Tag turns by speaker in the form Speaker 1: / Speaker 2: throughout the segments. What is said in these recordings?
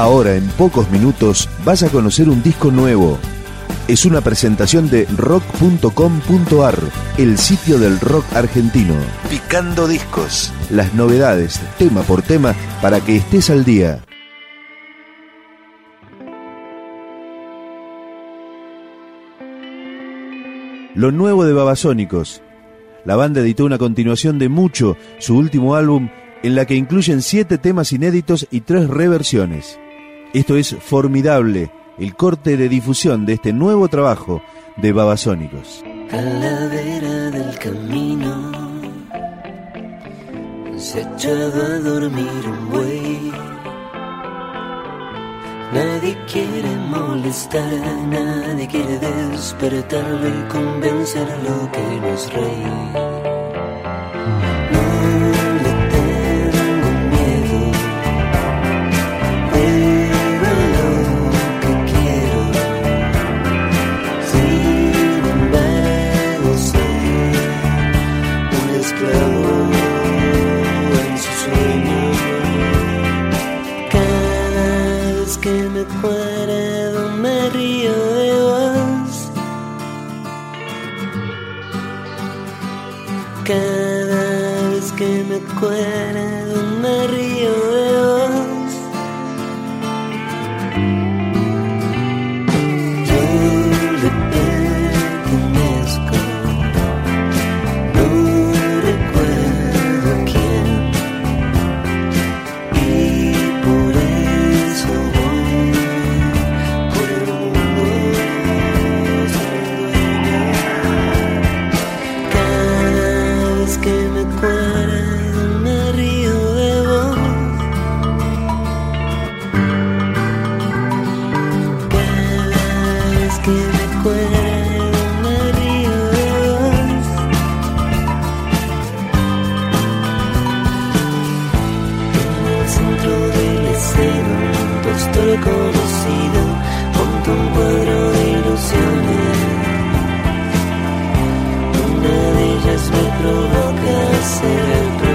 Speaker 1: Ahora, en pocos minutos, vas a conocer un disco nuevo. Es una presentación de rock.com.ar, el sitio del rock argentino. Picando discos. Las novedades, tema por tema, para que estés al día. Lo nuevo de Babasónicos. La banda editó una continuación de Mucho, su último álbum, en la que incluyen siete temas inéditos y tres reversiones. Esto es formidable, el corte de difusión de este nuevo trabajo de Babasónicos.
Speaker 2: A la vera del camino se ha echado a dormir un buey. Nadie quiere molestar, nadie quiere despertarlo y convencerlo que no es rey.
Speaker 1: said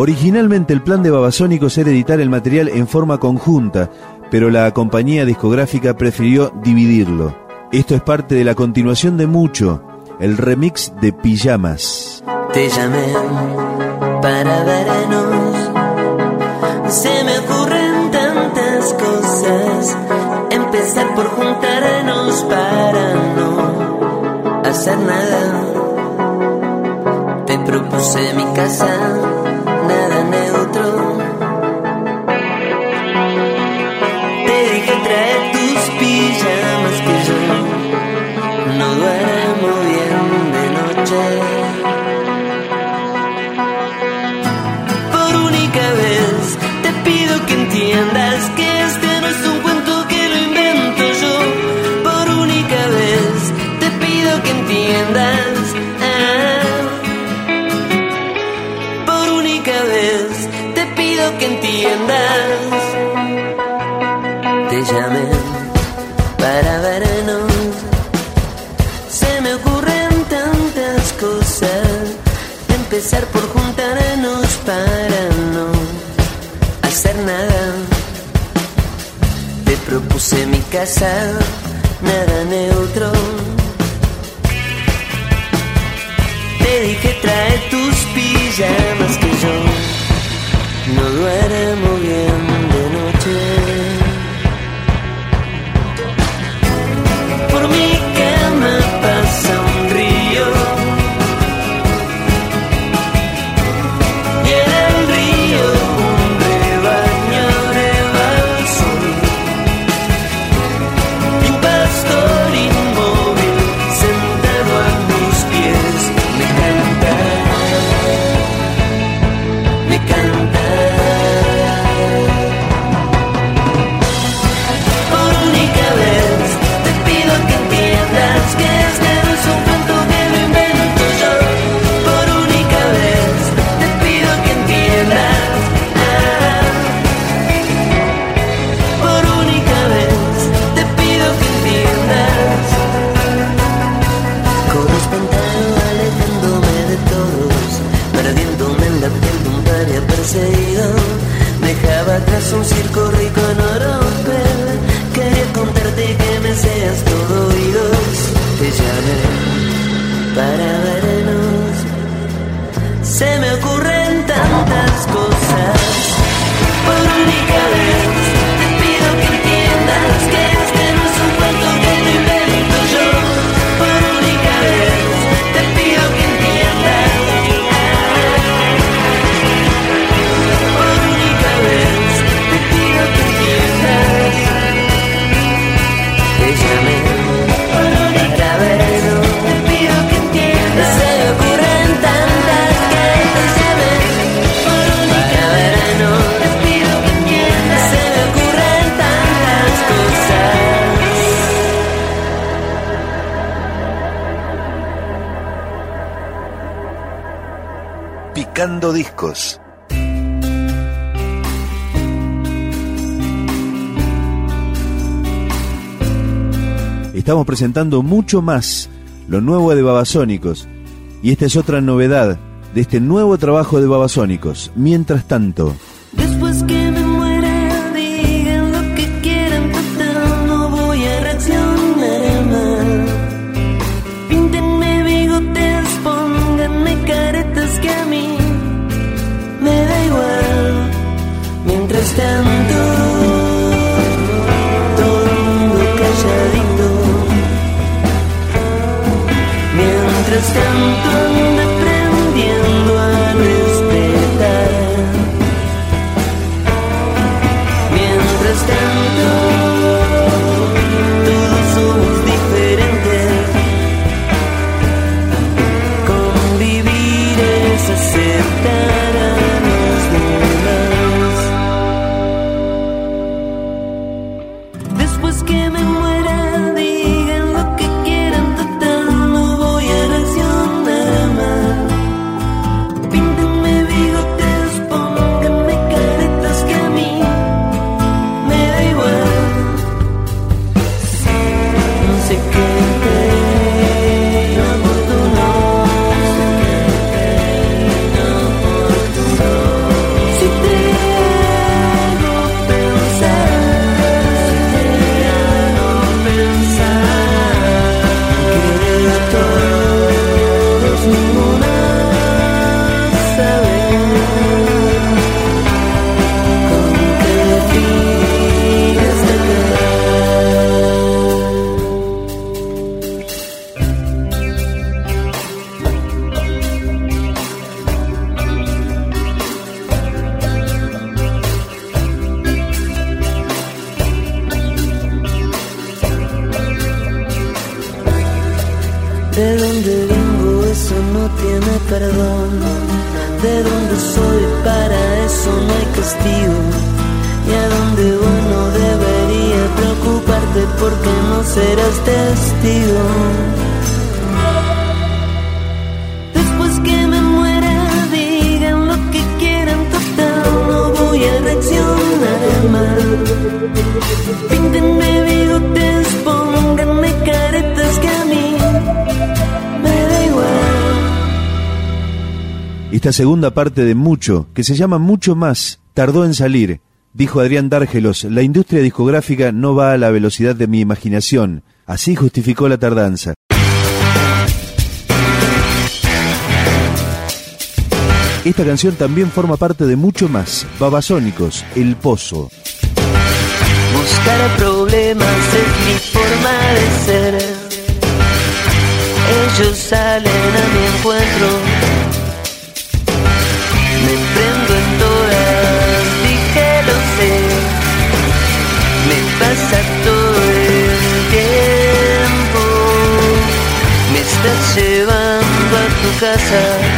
Speaker 1: Originalmente el plan de Babasónicos era editar el material en forma conjunta, pero la compañía discográfica prefirió dividirlo. Esto es parte de la continuación de Mucho, el remix de Pijamas.
Speaker 2: Te llamé para vernos, se me ocurren tantas cosas, empezar por juntarnos para no hacer nada. Te propuse mi casa sentarnos para no hacer nada. Te propuse mi casa, nada neutro. Te dije trae tus pijamas que yo no duermo bien de noche. un circo
Speaker 1: Estamos presentando mucho más lo nuevo de Babasónicos. Y esta es otra novedad de este nuevo trabajo de Babasónicos. Mientras tanto.
Speaker 2: Después que... de dónde soy, para eso no hay castigo. Y a dónde voy no debería preocuparte porque no serás testigo. Después que me muera, digan lo que quieran total, no voy a reaccionar mal. Píntenme bigote
Speaker 1: Esta segunda parte de Mucho, que se llama Mucho Más, tardó en salir. Dijo Adrián Dárgelos, la industria discográfica no va a la velocidad de mi imaginación. Así justificó la tardanza. Esta canción también forma parte de mucho más, Babasónicos, El Pozo.
Speaker 2: Buscar problemas es mi forma de ser. Ellos salen a mi encuentro me prendo en todas, dije lo sé. Me pasa todo el tiempo. Me estás llevando a tu casa.